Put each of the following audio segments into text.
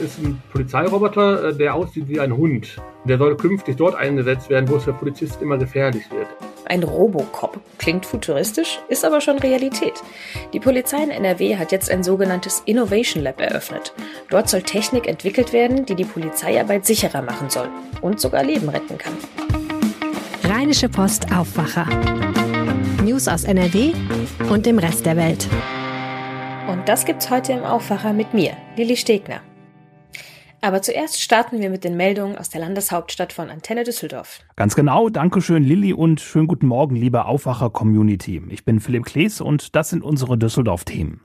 ist ein Polizeiroboter, äh, der aussieht wie ein Hund. Der soll künftig dort eingesetzt werden, wo es für Polizisten immer gefährlich wird. Ein Robocop klingt futuristisch, ist aber schon Realität. Die Polizei in NRW hat jetzt ein sogenanntes Innovation Lab eröffnet. Dort soll Technik entwickelt werden, die die Polizeiarbeit sicherer machen soll und sogar Leben retten kann. Rheinische Post Aufwacher. News aus NRW und dem Rest der Welt. Und das gibt's heute im Aufwacher mit mir, Lilly Stegner. Aber zuerst starten wir mit den Meldungen aus der Landeshauptstadt von Antenne Düsseldorf. Ganz genau, Dankeschön Lilly und schönen guten Morgen, liebe Aufwacher-Community. Ich bin Philipp Klees und das sind unsere Düsseldorf-Themen.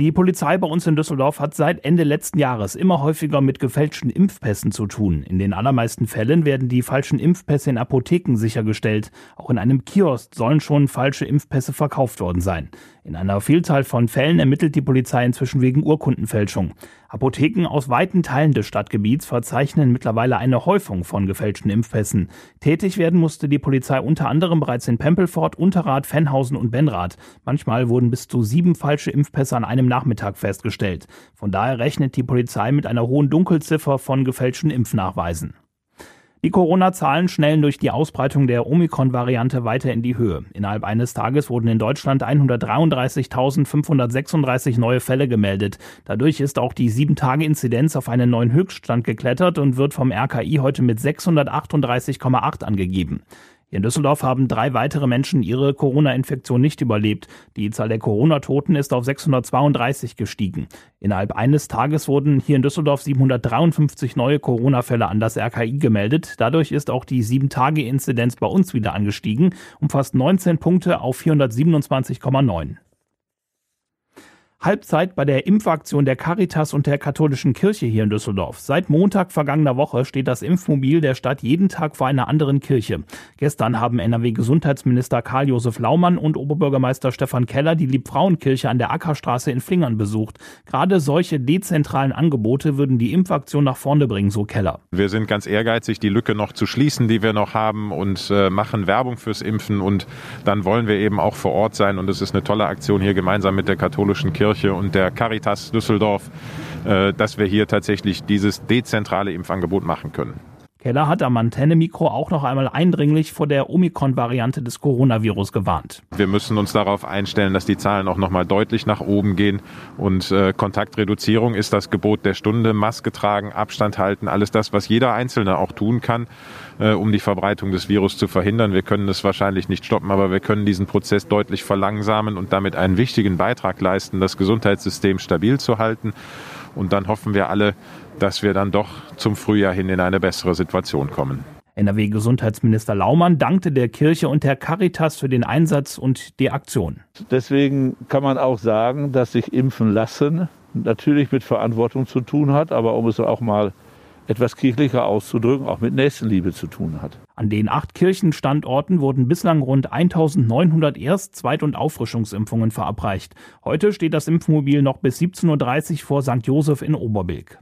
Die Polizei bei uns in Düsseldorf hat seit Ende letzten Jahres immer häufiger mit gefälschten Impfpässen zu tun. In den allermeisten Fällen werden die falschen Impfpässe in Apotheken sichergestellt. Auch in einem Kiosk sollen schon falsche Impfpässe verkauft worden sein. In einer Vielzahl von Fällen ermittelt die Polizei inzwischen wegen Urkundenfälschung. Apotheken aus weiten Teilen des Stadtgebiets verzeichnen mittlerweile eine Häufung von gefälschten Impfpässen. Tätig werden musste die Polizei unter anderem bereits in Pempelfort, Unterrad, Fennhausen und Benrath. Manchmal wurden bis zu sieben falsche Impfpässe an einem Nachmittag festgestellt. Von daher rechnet die Polizei mit einer hohen Dunkelziffer von gefälschten Impfnachweisen. Die Corona-Zahlen schnellen durch die Ausbreitung der Omikron-Variante weiter in die Höhe. Innerhalb eines Tages wurden in Deutschland 133.536 neue Fälle gemeldet. Dadurch ist auch die 7-Tage-Inzidenz auf einen neuen Höchststand geklettert und wird vom RKI heute mit 638,8 angegeben. In Düsseldorf haben drei weitere Menschen ihre Corona-Infektion nicht überlebt. Die Zahl der Corona-Toten ist auf 632 gestiegen. Innerhalb eines Tages wurden hier in Düsseldorf 753 neue Corona-Fälle an das RKI gemeldet. Dadurch ist auch die 7-Tage-Inzidenz bei uns wieder angestiegen, um fast 19 Punkte auf 427,9. Halbzeit bei der Impfaktion der Caritas und der katholischen Kirche hier in Düsseldorf. Seit Montag vergangener Woche steht das Impfmobil der Stadt jeden Tag vor einer anderen Kirche. Gestern haben NRW-Gesundheitsminister Karl-Josef Laumann und Oberbürgermeister Stefan Keller die Liebfrauenkirche an der Ackerstraße in Flingern besucht. Gerade solche dezentralen Angebote würden die Impfaktion nach vorne bringen, so Keller. Wir sind ganz ehrgeizig, die Lücke noch zu schließen, die wir noch haben und äh, machen Werbung fürs Impfen und dann wollen wir eben auch vor Ort sein und es ist eine tolle Aktion hier gemeinsam mit der katholischen Kirche Kirche und der Caritas Düsseldorf, äh, dass wir hier tatsächlich dieses dezentrale Impfangebot machen können. Keller hat am Antenne-Mikro auch noch einmal eindringlich vor der Omikron-Variante des Coronavirus gewarnt. Wir müssen uns darauf einstellen, dass die Zahlen auch noch mal deutlich nach oben gehen. Und äh, Kontaktreduzierung ist das Gebot der Stunde. Maske tragen, Abstand halten, alles das, was jeder Einzelne auch tun kann, äh, um die Verbreitung des Virus zu verhindern. Wir können es wahrscheinlich nicht stoppen, aber wir können diesen Prozess deutlich verlangsamen und damit einen wichtigen Beitrag leisten, das Gesundheitssystem stabil zu halten. Und dann hoffen wir alle, dass wir dann doch zum Frühjahr hin in eine bessere Situation kommen. NRW-Gesundheitsminister Laumann dankte der Kirche und der Caritas für den Einsatz und die Aktion. Deswegen kann man auch sagen, dass sich impfen lassen natürlich mit Verantwortung zu tun hat, aber um es auch mal etwas kirchlicher auszudrücken, auch mit Nächstenliebe zu tun hat. An den acht Kirchenstandorten wurden bislang rund 1900 Erst-, Zweit- und Auffrischungsimpfungen verabreicht. Heute steht das Impfmobil noch bis 17.30 Uhr vor St. Josef in Oberbilk.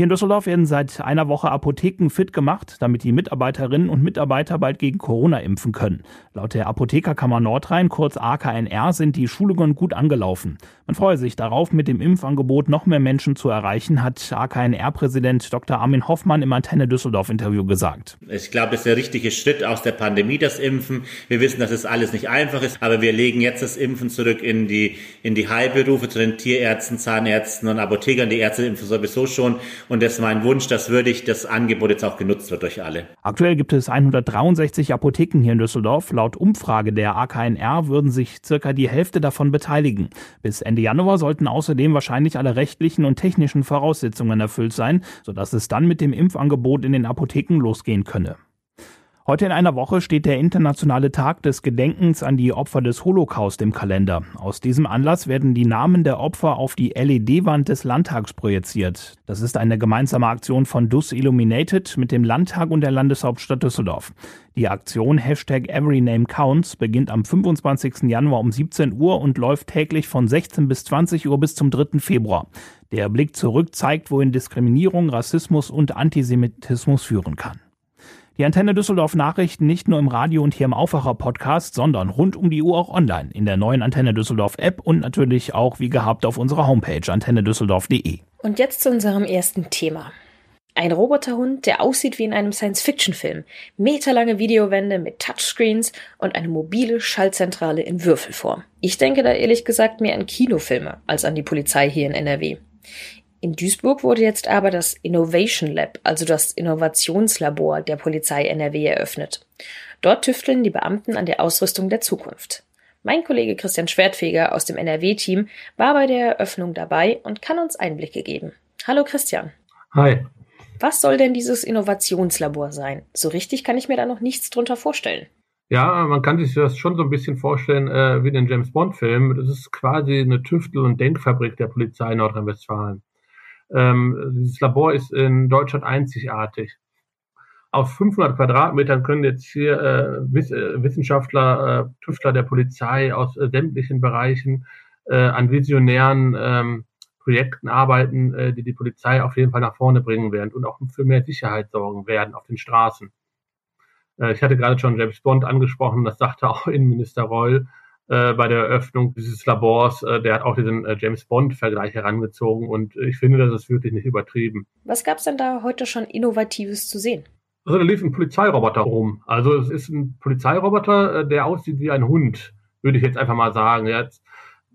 Hier in Düsseldorf werden seit einer Woche Apotheken fit gemacht, damit die Mitarbeiterinnen und Mitarbeiter bald gegen Corona impfen können. Laut der Apothekerkammer Nordrhein, kurz AKNR, sind die Schulungen gut angelaufen. Man freue sich darauf, mit dem Impfangebot noch mehr Menschen zu erreichen, hat AKNR-Präsident Dr. Armin Hoffmann im Antenne Düsseldorf-Interview gesagt. Ich glaube, es ist der richtige Schritt aus der Pandemie, das Impfen. Wir wissen, dass es alles nicht einfach ist, aber wir legen jetzt das Impfen zurück in die, in die Heilberufe, zu den Tierärzten, Zahnärzten und Apothekern. Die Ärzte impfen sowieso schon. Und das ist mein Wunsch, dass würdig das Angebot jetzt auch genutzt wird durch alle. Aktuell gibt es 163 Apotheken hier in Düsseldorf. Laut Umfrage der AKNR würden sich circa die Hälfte davon beteiligen. Bis Ende Januar sollten außerdem wahrscheinlich alle rechtlichen und technischen Voraussetzungen erfüllt sein, sodass es dann mit dem Impfangebot in den Apotheken losgehen könne. Heute in einer Woche steht der internationale Tag des Gedenkens an die Opfer des Holocaust im Kalender. Aus diesem Anlass werden die Namen der Opfer auf die LED-Wand des Landtags projiziert. Das ist eine gemeinsame Aktion von Dus Illuminated mit dem Landtag und der Landeshauptstadt Düsseldorf. Die Aktion Hashtag Every Name Counts beginnt am 25. Januar um 17 Uhr und läuft täglich von 16 bis 20 Uhr bis zum 3. Februar. Der Blick zurück zeigt, wohin Diskriminierung, Rassismus und Antisemitismus führen kann. Die Antenne Düsseldorf Nachrichten nicht nur im Radio und hier im Aufwacher Podcast, sondern rund um die Uhr auch online in der neuen Antenne Düsseldorf App und natürlich auch wie gehabt auf unserer Homepage antennedüsseldorf.de. Und jetzt zu unserem ersten Thema. Ein Roboterhund, der aussieht wie in einem Science-Fiction-Film. Meterlange Videowände mit Touchscreens und eine mobile Schaltzentrale in Würfelform. Ich denke da ehrlich gesagt mehr an Kinofilme als an die Polizei hier in NRW. In Duisburg wurde jetzt aber das Innovation Lab, also das Innovationslabor der Polizei NRW eröffnet. Dort tüfteln die Beamten an der Ausrüstung der Zukunft. Mein Kollege Christian Schwertfeger aus dem NRW-Team war bei der Eröffnung dabei und kann uns Einblicke geben. Hallo Christian. Hi. Was soll denn dieses Innovationslabor sein? So richtig kann ich mir da noch nichts drunter vorstellen. Ja, man kann sich das schon so ein bisschen vorstellen äh, wie den James Bond-Film. Das ist quasi eine Tüftel- und Denkfabrik der Polizei Nordrhein-Westfalen. Ähm, dieses Labor ist in Deutschland einzigartig. Auf 500 Quadratmetern können jetzt hier äh, Wiss äh, Wissenschaftler, äh, Tüftler der Polizei aus äh, sämtlichen Bereichen äh, an visionären ähm, Projekten arbeiten, äh, die die Polizei auf jeden Fall nach vorne bringen werden und auch für mehr Sicherheit sorgen werden auf den Straßen. Ich hatte gerade schon James Bond angesprochen, das sagte auch Innenminister Reul äh, bei der Eröffnung dieses Labors. Äh, der hat auch diesen äh, James Bond-Vergleich herangezogen und ich finde, das ist wirklich nicht übertrieben. Was gab es denn da heute schon Innovatives zu sehen? Also da lief ein Polizeiroboter rum. Also es ist ein Polizeiroboter, äh, der aussieht wie ein Hund, würde ich jetzt einfach mal sagen. Er ist,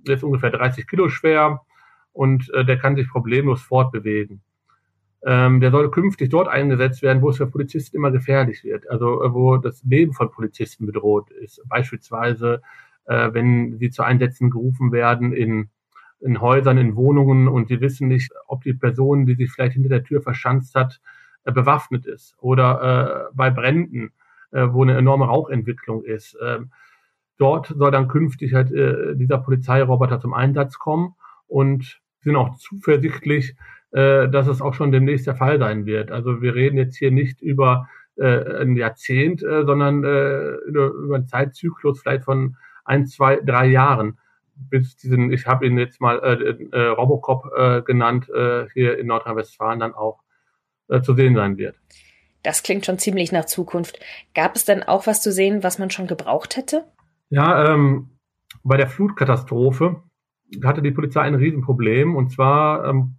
ist ungefähr 30 Kilo schwer, und äh, der kann sich problemlos fortbewegen. Ähm, der soll künftig dort eingesetzt werden, wo es für Polizisten immer gefährlich wird, also wo das Leben von Polizisten bedroht ist. Beispielsweise, äh, wenn sie zu Einsätzen gerufen werden in, in Häusern, in Wohnungen und sie wissen nicht, ob die Person, die sich vielleicht hinter der Tür verschanzt hat, äh, bewaffnet ist. Oder äh, bei Bränden, äh, wo eine enorme Rauchentwicklung ist. Ähm, dort soll dann künftig halt äh, dieser Polizeiroboter zum Einsatz kommen und sind auch zuversichtlich, äh, dass es auch schon demnächst der Fall sein wird. Also wir reden jetzt hier nicht über äh, ein Jahrzehnt, äh, sondern äh, über einen Zeitzyklus vielleicht von ein, zwei, drei Jahren bis diesen, ich habe ihn jetzt mal äh, äh, Robocop äh, genannt, äh, hier in Nordrhein-Westfalen dann auch äh, zu sehen sein wird. Das klingt schon ziemlich nach Zukunft. Gab es denn auch was zu sehen, was man schon gebraucht hätte? Ja, ähm, bei der Flutkatastrophe hatte die Polizei ein Riesenproblem. Und zwar ähm,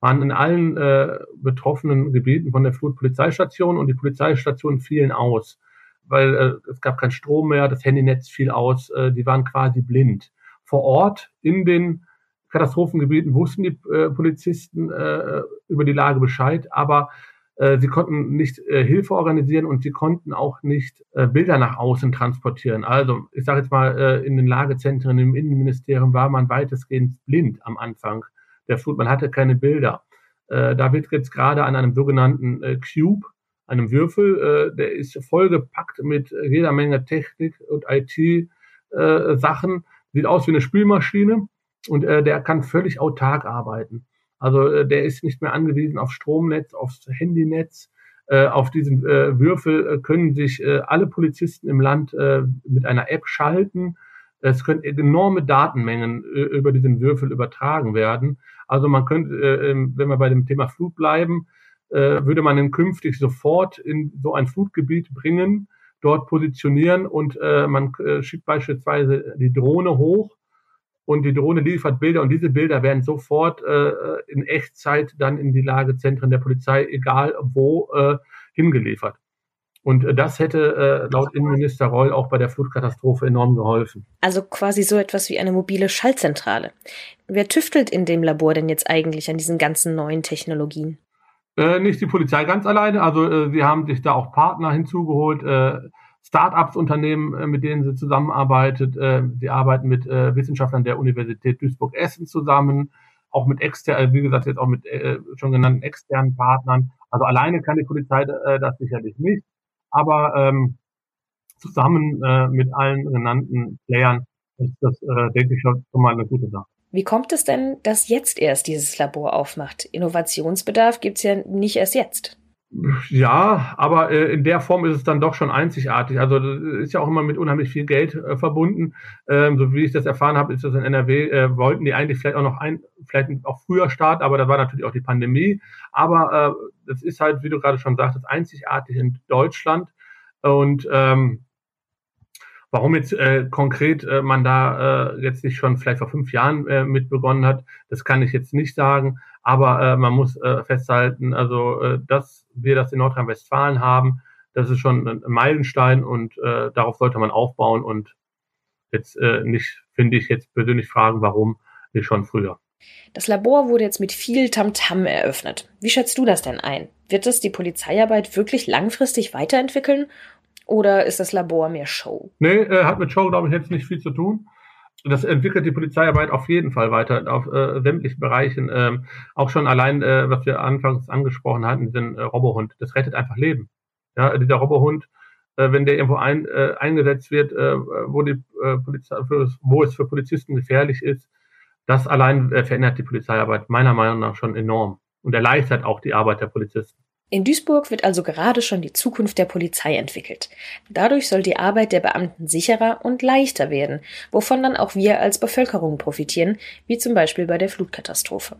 waren in allen äh, betroffenen Gebieten von der Flut Polizeistationen und die Polizeistationen fielen aus, weil äh, es gab keinen Strom mehr, das Handynetz fiel aus, äh, die waren quasi blind. Vor Ort in den Katastrophengebieten wussten die äh, Polizisten äh, über die Lage Bescheid, aber äh, sie konnten nicht äh, Hilfe organisieren und sie konnten auch nicht äh, Bilder nach außen transportieren. Also ich sage jetzt mal, äh, in den Lagezentren im Innenministerium war man weitestgehend blind am Anfang der Flut. Man hatte keine Bilder. Äh, da wird jetzt gerade an einem sogenannten äh, Cube, einem Würfel, der ist vollgepackt mit jeder Menge Technik und IT-Sachen. Sieht aus wie eine Spülmaschine und der kann völlig autark arbeiten. Also äh, der ist nicht mehr angewiesen auf Stromnetz, aufs Handynetz. Äh, auf diesen äh, Würfel äh, können sich äh, alle Polizisten im Land äh, mit einer App schalten. Es können enorme Datenmengen äh, über diesen Würfel übertragen werden. Also man könnte, äh, ähm, wenn wir bei dem Thema Flut bleiben, äh, würde man ihn künftig sofort in so ein Flutgebiet bringen, dort positionieren und äh, man äh, schickt beispielsweise die Drohne hoch und die Drohne liefert Bilder und diese Bilder werden sofort äh, in Echtzeit dann in die Lagezentren der Polizei, egal wo, äh, hingeliefert. Und äh, das hätte äh, laut Innenminister Reul auch bei der Flutkatastrophe enorm geholfen. Also quasi so etwas wie eine mobile Schaltzentrale. Wer tüftelt in dem Labor denn jetzt eigentlich an diesen ganzen neuen Technologien? Äh, nicht die Polizei ganz alleine. Also äh, sie haben sich da auch Partner hinzugeholt. Äh, Start-ups Unternehmen, äh, mit denen sie zusammenarbeitet. Äh, sie arbeiten mit äh, Wissenschaftlern der Universität Duisburg-Essen zusammen, auch mit externen, wie gesagt, jetzt auch mit schon genannten externen Partnern. Also alleine kann die Polizei das sicherlich nicht, aber ähm, zusammen mit allen genannten Playern ist das, denke ich, schon mal eine gute Sache. Wie kommt es denn, dass jetzt erst dieses Labor aufmacht? Innovationsbedarf gibt es ja nicht erst jetzt. Ja, aber äh, in der Form ist es dann doch schon einzigartig. Also ist ja auch immer mit unheimlich viel Geld äh, verbunden. Ähm, so wie ich das erfahren habe, ist das in NRW, äh, wollten die eigentlich vielleicht auch noch ein, vielleicht auch früher starten, aber da war natürlich auch die Pandemie. Aber äh, das ist halt, wie du gerade schon sagtest, einzigartig in Deutschland. Und ähm, Warum jetzt äh, konkret äh, man da äh, jetzt nicht schon vielleicht vor fünf Jahren äh, mit begonnen hat, das kann ich jetzt nicht sagen. Aber äh, man muss äh, festhalten, also äh, dass wir das in Nordrhein-Westfalen haben, das ist schon ein Meilenstein und äh, darauf sollte man aufbauen und jetzt äh, nicht, finde ich, jetzt persönlich fragen, warum nicht schon früher. Das Labor wurde jetzt mit viel Tamtam -Tam eröffnet. Wie schätzt du das denn ein? Wird es die Polizeiarbeit wirklich langfristig weiterentwickeln oder ist das Labor mehr Show? Nee, äh, hat mit Show, glaube ich, jetzt nicht viel zu tun. Das entwickelt die Polizeiarbeit auf jeden Fall weiter, auf äh, sämtlichen Bereichen. Ähm, auch schon allein, äh, was wir anfangs angesprochen hatten, diesen äh, Robohund. Das rettet einfach Leben. Ja, dieser Robohund, äh, wenn der irgendwo ein, äh, eingesetzt wird, äh, wo, die, Polizei, wo es für Polizisten gefährlich ist, das allein verändert die Polizeiarbeit meiner Meinung nach schon enorm und erleichtert auch die Arbeit der Polizisten. In Duisburg wird also gerade schon die Zukunft der Polizei entwickelt. Dadurch soll die Arbeit der Beamten sicherer und leichter werden, wovon dann auch wir als Bevölkerung profitieren, wie zum Beispiel bei der Flutkatastrophe.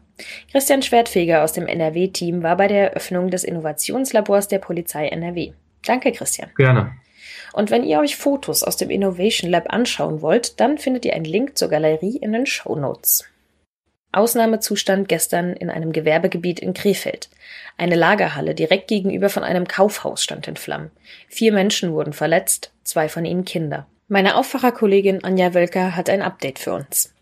Christian Schwertfeger aus dem NRW-Team war bei der Eröffnung des Innovationslabors der Polizei NRW. Danke, Christian. Gerne. Und wenn ihr euch Fotos aus dem Innovation Lab anschauen wollt, dann findet ihr einen Link zur Galerie in den Show Notes. Ausnahmezustand gestern in einem Gewerbegebiet in Krefeld. Eine Lagerhalle direkt gegenüber von einem Kaufhaus stand in Flammen. Vier Menschen wurden verletzt, zwei von ihnen Kinder. Meine Aufwacherkollegin Anja Wölker hat ein Update für uns.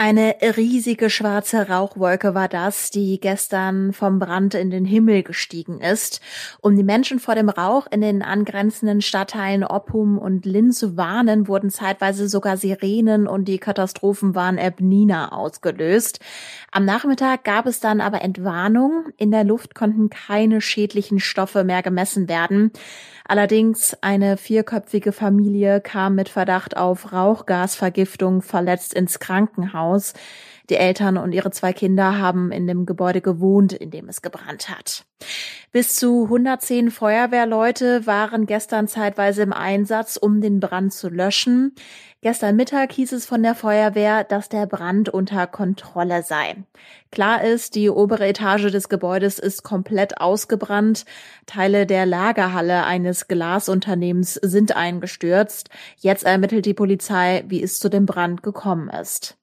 Eine riesige schwarze Rauchwolke war das, die gestern vom Brand in den Himmel gestiegen ist. Um die Menschen vor dem Rauch in den angrenzenden Stadtteilen Oppum und Linn zu warnen, wurden zeitweise sogar Sirenen und die Katastrophenwarn-App Nina ausgelöst. Am Nachmittag gab es dann aber Entwarnung. In der Luft konnten keine schädlichen Stoffe mehr gemessen werden. Allerdings eine vierköpfige Familie kam mit Verdacht auf Rauchgasvergiftung verletzt ins Krankenhaus. Die Eltern und ihre zwei Kinder haben in dem Gebäude gewohnt, in dem es gebrannt hat. Bis zu 110 Feuerwehrleute waren gestern zeitweise im Einsatz, um den Brand zu löschen. Gestern Mittag hieß es von der Feuerwehr, dass der Brand unter Kontrolle sei. Klar ist, die obere Etage des Gebäudes ist komplett ausgebrannt. Teile der Lagerhalle eines Glasunternehmens sind eingestürzt. Jetzt ermittelt die Polizei, wie es zu dem Brand gekommen ist.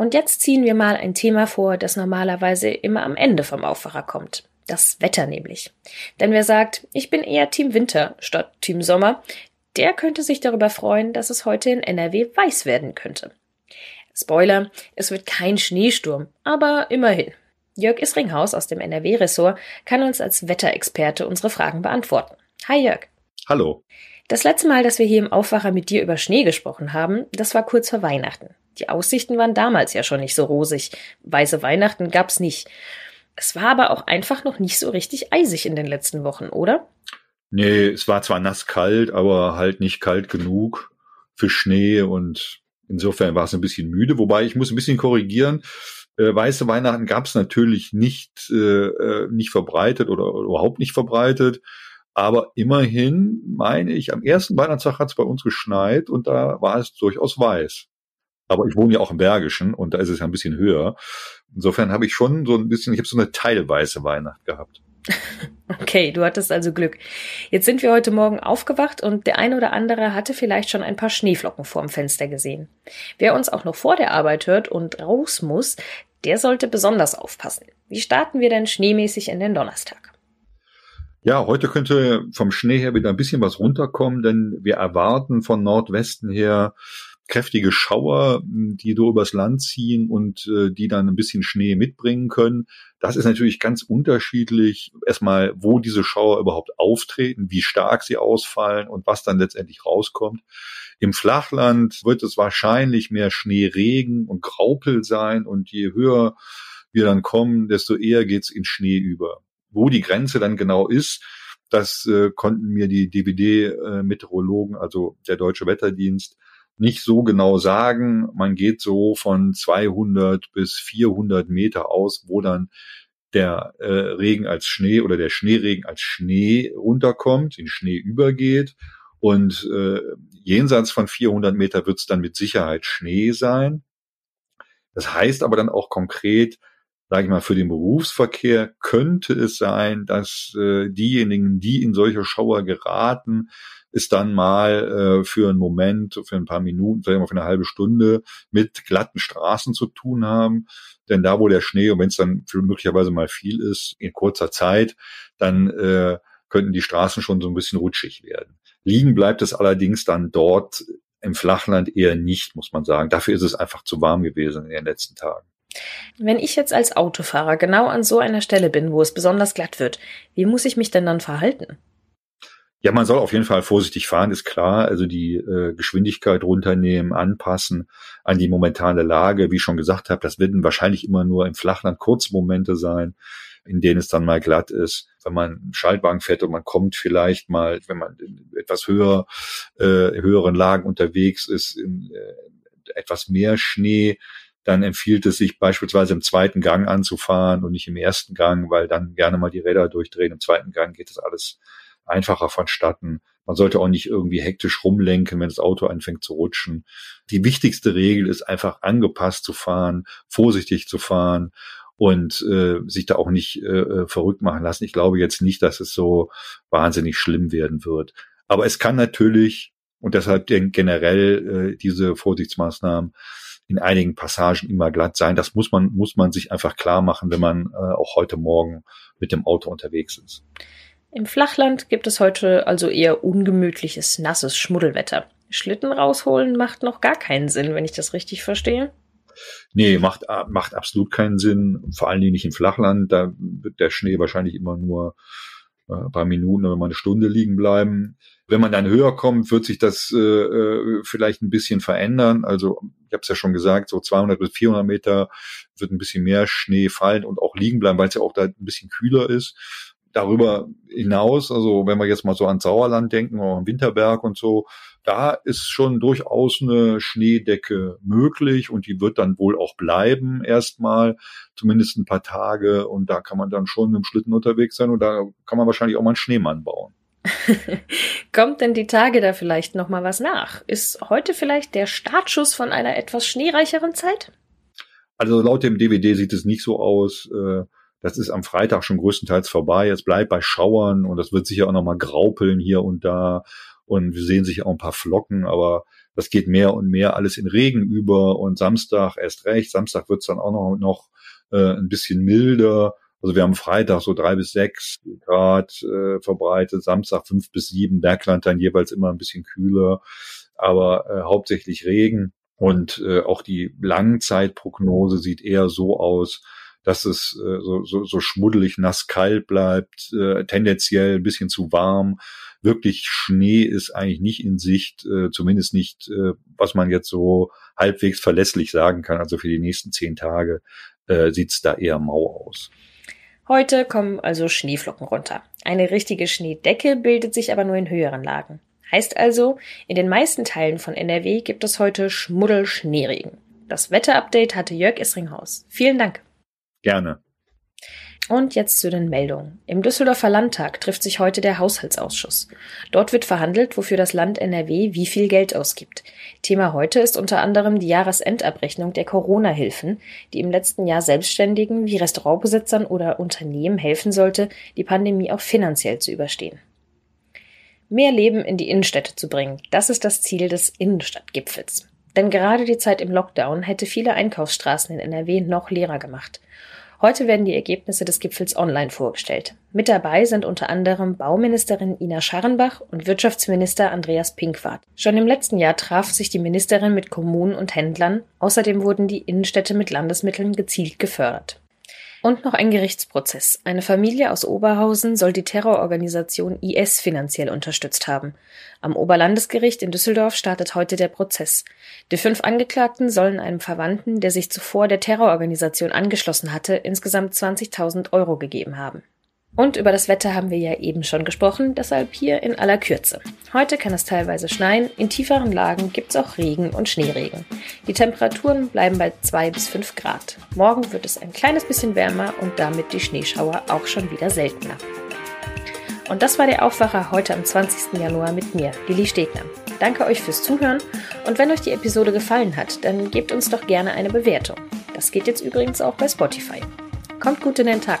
Und jetzt ziehen wir mal ein Thema vor, das normalerweise immer am Ende vom Aufwacher kommt. Das Wetter nämlich. Denn wer sagt, ich bin eher Team Winter statt Team Sommer, der könnte sich darüber freuen, dass es heute in NRW weiß werden könnte. Spoiler, es wird kein Schneesturm, aber immerhin. Jörg Isringhaus aus dem NRW-Ressort kann uns als Wetterexperte unsere Fragen beantworten. Hi Jörg. Hallo. Das letzte Mal, dass wir hier im Aufwacher mit dir über Schnee gesprochen haben, das war kurz vor Weihnachten. Die Aussichten waren damals ja schon nicht so rosig. Weiße Weihnachten gab's nicht. Es war aber auch einfach noch nicht so richtig eisig in den letzten Wochen, oder? Nee, es war zwar nass kalt, aber halt nicht kalt genug für Schnee und insofern war es ein bisschen müde, wobei ich muss ein bisschen korrigieren. Äh, weiße Weihnachten gab es natürlich nicht, äh, äh, nicht verbreitet oder, oder überhaupt nicht verbreitet. Aber immerhin, meine ich, am ersten Weihnachtstag hat es bei uns geschneit und da war es durchaus weiß. Aber ich wohne ja auch im Bergischen und da ist es ja ein bisschen höher. Insofern habe ich schon so ein bisschen, ich habe so eine teilweise Weihnacht gehabt. Okay, du hattest also Glück. Jetzt sind wir heute Morgen aufgewacht und der eine oder andere hatte vielleicht schon ein paar Schneeflocken vorm Fenster gesehen. Wer uns auch noch vor der Arbeit hört und raus muss, der sollte besonders aufpassen. Wie starten wir denn schneemäßig in den Donnerstag? Ja, heute könnte vom Schnee her wieder ein bisschen was runterkommen, denn wir erwarten von Nordwesten her kräftige Schauer, die so übers Land ziehen und äh, die dann ein bisschen Schnee mitbringen können. Das ist natürlich ganz unterschiedlich. Erstmal, wo diese Schauer überhaupt auftreten, wie stark sie ausfallen und was dann letztendlich rauskommt. Im Flachland wird es wahrscheinlich mehr Schneeregen und Graupel sein und je höher wir dann kommen, desto eher geht's in Schnee über. Wo die Grenze dann genau ist, das äh, konnten mir die DVD-Meteorologen, äh, also der Deutsche Wetterdienst, nicht so genau sagen. Man geht so von 200 bis 400 Meter aus, wo dann der äh, Regen als Schnee oder der Schneeregen als Schnee runterkommt, in Schnee übergeht. Und äh, jenseits von 400 Meter wird es dann mit Sicherheit Schnee sein. Das heißt aber dann auch konkret, sage ich mal, für den Berufsverkehr könnte es sein, dass äh, diejenigen, die in solche Schauer geraten, es dann mal äh, für einen Moment, für ein paar Minuten, vielleicht mal für eine halbe Stunde mit glatten Straßen zu tun haben. Denn da, wo der Schnee, und wenn es dann möglicherweise mal viel ist, in kurzer Zeit, dann äh, könnten die Straßen schon so ein bisschen rutschig werden. Liegen bleibt es allerdings dann dort im Flachland eher nicht, muss man sagen. Dafür ist es einfach zu warm gewesen in den letzten Tagen. Wenn ich jetzt als Autofahrer genau an so einer Stelle bin, wo es besonders glatt wird, wie muss ich mich denn dann verhalten? Ja, man soll auf jeden Fall vorsichtig fahren, ist klar. Also die äh, Geschwindigkeit runternehmen, anpassen an die momentane Lage. Wie ich schon gesagt habe, das werden wahrscheinlich immer nur im Flachland Kurzmomente sein, in denen es dann mal glatt ist. Wenn man Schaltwagen fährt und man kommt vielleicht mal, wenn man in etwas höher, äh, höheren Lagen unterwegs ist, in äh, etwas mehr Schnee, dann empfiehlt es sich beispielsweise im zweiten Gang anzufahren und nicht im ersten Gang, weil dann gerne mal die Räder durchdrehen. Im zweiten Gang geht das alles einfacher vonstatten. Man sollte auch nicht irgendwie hektisch rumlenken, wenn das Auto anfängt zu rutschen. Die wichtigste Regel ist einfach angepasst zu fahren, vorsichtig zu fahren und äh, sich da auch nicht äh, äh verrückt machen lassen. Ich glaube jetzt nicht, dass es so wahnsinnig schlimm werden wird. Aber es kann natürlich, und deshalb generell äh, diese Vorsichtsmaßnahmen, in einigen Passagen immer glatt sein. Das muss man, muss man sich einfach klar machen, wenn man äh, auch heute Morgen mit dem Auto unterwegs ist. Im Flachland gibt es heute also eher ungemütliches, nasses Schmuddelwetter. Schlitten rausholen macht noch gar keinen Sinn, wenn ich das richtig verstehe. Nee, macht, macht absolut keinen Sinn. Vor allen Dingen nicht im Flachland. Da wird der Schnee wahrscheinlich immer nur äh, ein paar Minuten oder mal eine Stunde liegen bleiben. Wenn man dann höher kommt, wird sich das äh, äh vielleicht ein bisschen verändern. Also ich habe es ja schon gesagt, so 200 bis 400 Meter wird ein bisschen mehr Schnee fallen und auch liegen bleiben, weil es ja auch da ein bisschen kühler ist darüber hinaus, also wenn wir jetzt mal so an Sauerland denken oder an Winterberg und so, da ist schon durchaus eine Schneedecke möglich und die wird dann wohl auch bleiben erstmal, zumindest ein paar Tage und da kann man dann schon mit dem Schlitten unterwegs sein und da kann man wahrscheinlich auch mal einen Schneemann bauen. Kommt denn die Tage da vielleicht noch mal was nach? Ist heute vielleicht der Startschuss von einer etwas schneereicheren Zeit? Also laut dem DVD sieht es nicht so aus. Äh, das ist am Freitag schon größtenteils vorbei. Jetzt bleibt bei Schauern und das wird sicher auch nochmal graupeln hier und da. Und wir sehen sicher auch ein paar Flocken, aber das geht mehr und mehr alles in Regen über und Samstag erst recht. Samstag wird's dann auch noch, noch äh, ein bisschen milder. Also wir haben Freitag so drei bis sechs Grad äh, verbreitet, Samstag fünf bis sieben, Bergland dann jeweils immer ein bisschen kühler, aber äh, hauptsächlich Regen. Und äh, auch die Langzeitprognose sieht eher so aus, dass es äh, so, so, so schmuddelig, nass, kalt bleibt, äh, tendenziell ein bisschen zu warm. Wirklich Schnee ist eigentlich nicht in Sicht, äh, zumindest nicht, äh, was man jetzt so halbwegs verlässlich sagen kann. Also für die nächsten zehn Tage äh, sieht es da eher mau aus. Heute kommen also Schneeflocken runter. Eine richtige Schneedecke bildet sich aber nur in höheren Lagen. Heißt also, in den meisten Teilen von NRW gibt es heute Schmuddel-Schneeregen. Das Wetterupdate hatte Jörg Essringhaus. Vielen Dank. Gerne. Und jetzt zu den Meldungen. Im Düsseldorfer Landtag trifft sich heute der Haushaltsausschuss. Dort wird verhandelt, wofür das Land NRW wie viel Geld ausgibt. Thema heute ist unter anderem die Jahresendabrechnung der Corona-Hilfen, die im letzten Jahr Selbstständigen wie Restaurantbesitzern oder Unternehmen helfen sollte, die Pandemie auch finanziell zu überstehen. Mehr Leben in die Innenstädte zu bringen, das ist das Ziel des Innenstadtgipfels. Denn gerade die Zeit im Lockdown hätte viele Einkaufsstraßen in NRW noch leerer gemacht. Heute werden die Ergebnisse des Gipfels online vorgestellt. Mit dabei sind unter anderem Bauministerin Ina Scharrenbach und Wirtschaftsminister Andreas Pinkwart. Schon im letzten Jahr traf sich die Ministerin mit Kommunen und Händlern. Außerdem wurden die Innenstädte mit Landesmitteln gezielt gefördert. Und noch ein Gerichtsprozess. Eine Familie aus Oberhausen soll die Terrororganisation IS finanziell unterstützt haben. Am Oberlandesgericht in Düsseldorf startet heute der Prozess. Die fünf Angeklagten sollen einem Verwandten, der sich zuvor der Terrororganisation angeschlossen hatte, insgesamt 20.000 Euro gegeben haben. Und über das Wetter haben wir ja eben schon gesprochen, deshalb hier in aller Kürze. Heute kann es teilweise schneien, in tieferen Lagen gibt es auch Regen und Schneeregen. Die Temperaturen bleiben bei 2 bis 5 Grad. Morgen wird es ein kleines bisschen wärmer und damit die Schneeschauer auch schon wieder seltener. Und das war der Aufwacher heute am 20. Januar mit mir, Lili Stegner. Danke euch fürs Zuhören und wenn euch die Episode gefallen hat, dann gebt uns doch gerne eine Bewertung. Das geht jetzt übrigens auch bei Spotify. Kommt gut in den Tag.